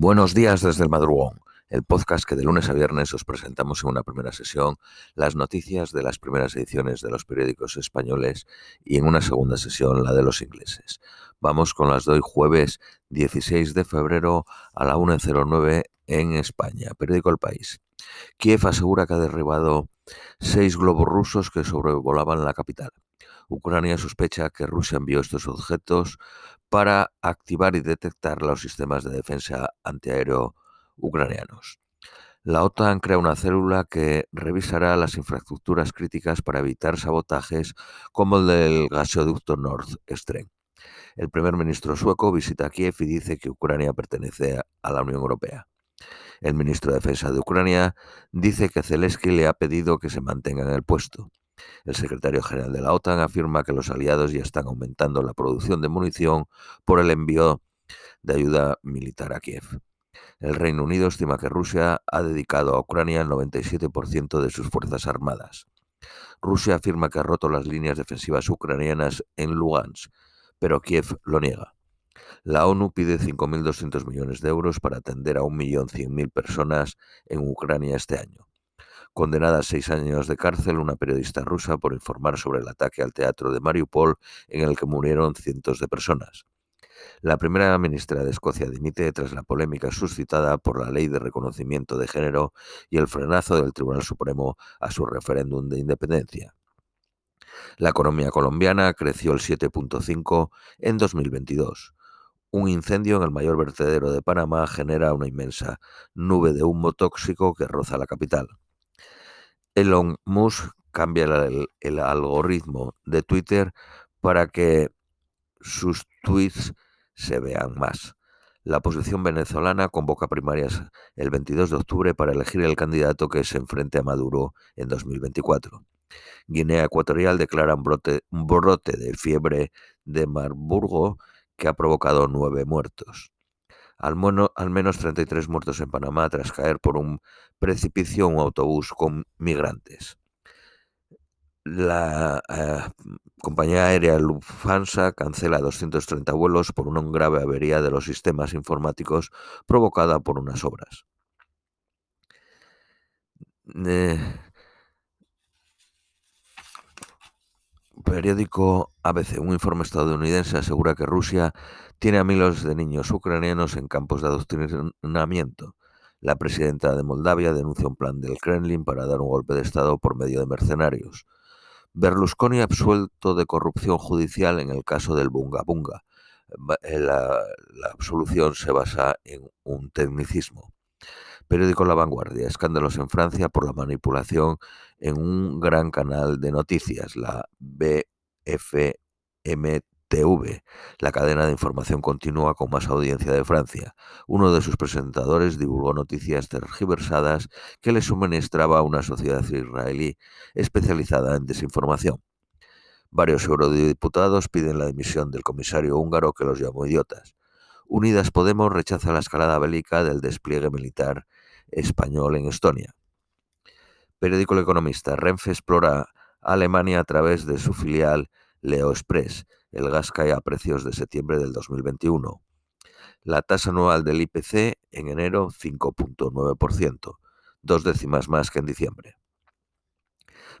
Buenos días desde el madrugón, el podcast que de lunes a viernes os presentamos en una primera sesión las noticias de las primeras ediciones de los periódicos españoles y en una segunda sesión la de los ingleses. Vamos con las de jueves 16 de febrero a la 1.09 en España. Periódico El País. Kiev asegura que ha derribado seis globos rusos que sobrevolaban la capital. Ucrania sospecha que Rusia envió estos objetos para activar y detectar los sistemas de defensa antiaéreo ucranianos. La OTAN crea una célula que revisará las infraestructuras críticas para evitar sabotajes como el del gasoducto Nord Stream. El primer ministro sueco visita Kiev y dice que Ucrania pertenece a la Unión Europea. El ministro de Defensa de Ucrania dice que Zelensky le ha pedido que se mantenga en el puesto. El secretario general de la OTAN afirma que los aliados ya están aumentando la producción de munición por el envío de ayuda militar a Kiev. El Reino Unido estima que Rusia ha dedicado a Ucrania el 97% de sus fuerzas armadas. Rusia afirma que ha roto las líneas defensivas ucranianas en Lugansk, pero Kiev lo niega. La ONU pide 5.200 millones de euros para atender a 1.100.000 personas en Ucrania este año condenada a seis años de cárcel una periodista rusa por informar sobre el ataque al teatro de Mariupol en el que murieron cientos de personas. La primera ministra de Escocia dimite tras la polémica suscitada por la ley de reconocimiento de género y el frenazo del Tribunal Supremo a su referéndum de independencia. La economía colombiana creció el 7.5 en 2022. Un incendio en el mayor vertedero de Panamá genera una inmensa nube de humo tóxico que roza la capital. Elon Musk cambia el, algoritmo de Twitter para que sus tweets se vean más. La oposición venezolana convoca primarias el 22 de octubre para elegir el candidato que se enfrente a Maduro en 2024. Guinea Ecuatorial declara un brote, un brote de fiebre de Marburgo que ha provocado nueve muertos al, al menos 33 muertos en Panamá tras caer por un precipicio un autobús con migrantes. La eh, compañía aérea Lufthansa cancela 230 vuelos por una grave avería de los sistemas informáticos provocada por unas obras. Eh, periódico ABC, un informe estadounidense asegura que Rusia tiene a miles de niños ucranianos en campos de adoctrinamiento. La presidenta de Moldavia denuncia un plan del Kremlin para dar un golpe de Estado por medio de mercenarios. Berlusconi absuelto de corrupción judicial en el caso del Bunga Bunga. Eh, la, la absolución se basa en un tecnicismo. Periódico La Vanguardia. Escándalos en Francia por la manipulación en un gran canal de noticias, la BFMTV. La cadena de información continúa con más audiencia de Francia. Uno de sus presentadores divulgó noticias tergiversadas que le suministraba una sociedad israelí especializada en desinformación. Varios eurodiputados piden la dimisión del comisario húngaro que los llamó idiotas. Unidas Podemos rechaza la escalada bélica del despliegue militar español en Estonia. Periódico El Economista. Renfe explora Alemania a través de su filial Leo Express. El gas cae a precios de septiembre del 2021. La tasa anual del IPC en enero 5.9%, dos décimas más que en diciembre.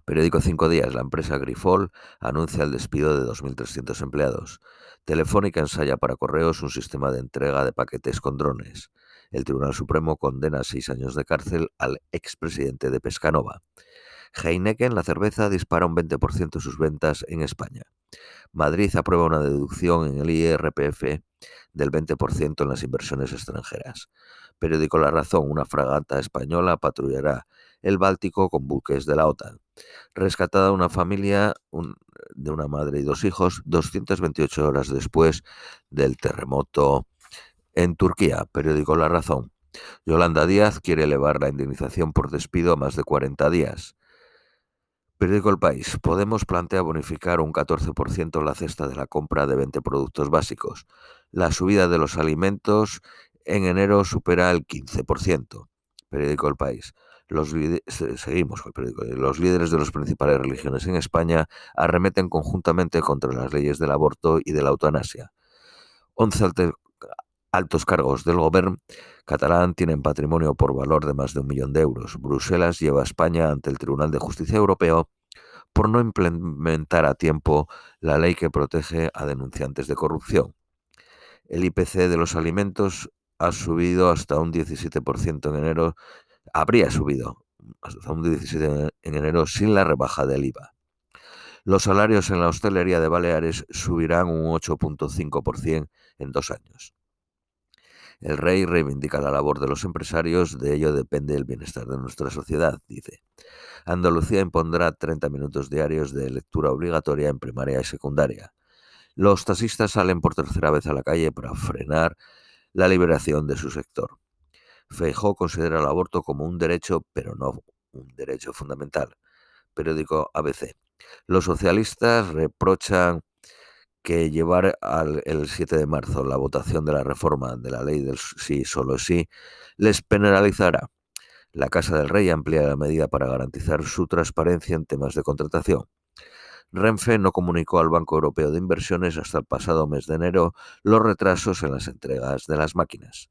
Periódico Cinco Días. La empresa Grifol anuncia el despido de 2.300 empleados. Telefónica ensaya para correos un sistema de entrega de paquetes con drones. El Tribunal Supremo condena a seis años de cárcel al expresidente de Pescanova. Heineken, la cerveza, dispara un 20% sus ventas en España. Madrid aprueba una deducción en el IRPF del 20% en las inversiones extranjeras. Periódico La Razón, una fragata española patrullará el Báltico con buques de la OTAN. Rescatada una familia de una madre y dos hijos 228 horas después del terremoto en Turquía, periódico La Razón. Yolanda Díaz quiere elevar la indemnización por despido a más de 40 días. Periódico El País. Podemos plantea bonificar un 14% la cesta de la compra de 20 productos básicos. La subida de los alimentos en enero supera el 15%. Periódico El País. Los seguimos periódico. Los líderes de las principales religiones en España arremeten conjuntamente contra las leyes del aborto y de la eutanasia. 11 Altos cargos del gobierno catalán tienen patrimonio por valor de más de un millón de euros. Bruselas lleva a España ante el Tribunal de Justicia Europeo por no implementar a tiempo la ley que protege a denunciantes de corrupción. El IPC de los alimentos ha subido hasta un 17% en enero, habría subido hasta un 17% en enero sin la rebaja del IVA. Los salarios en la hostelería de Baleares subirán un 8.5% en dos años. El rey reivindica la labor de los empresarios, de ello depende el bienestar de nuestra sociedad, dice. Andalucía impondrá 30 minutos diarios de lectura obligatoria en primaria y secundaria. Los taxistas salen por tercera vez a la calle para frenar la liberación de su sector. Feijó considera el aborto como un derecho, pero no un derecho fundamental. Periódico ABC. Los socialistas reprochan que llevar al, el 7 de marzo la votación de la reforma de la ley del sí, solo sí, les penalizará. La Casa del Rey amplía la medida para garantizar su transparencia en temas de contratación. Renfe no comunicó al Banco Europeo de Inversiones hasta el pasado mes de enero los retrasos en las entregas de las máquinas.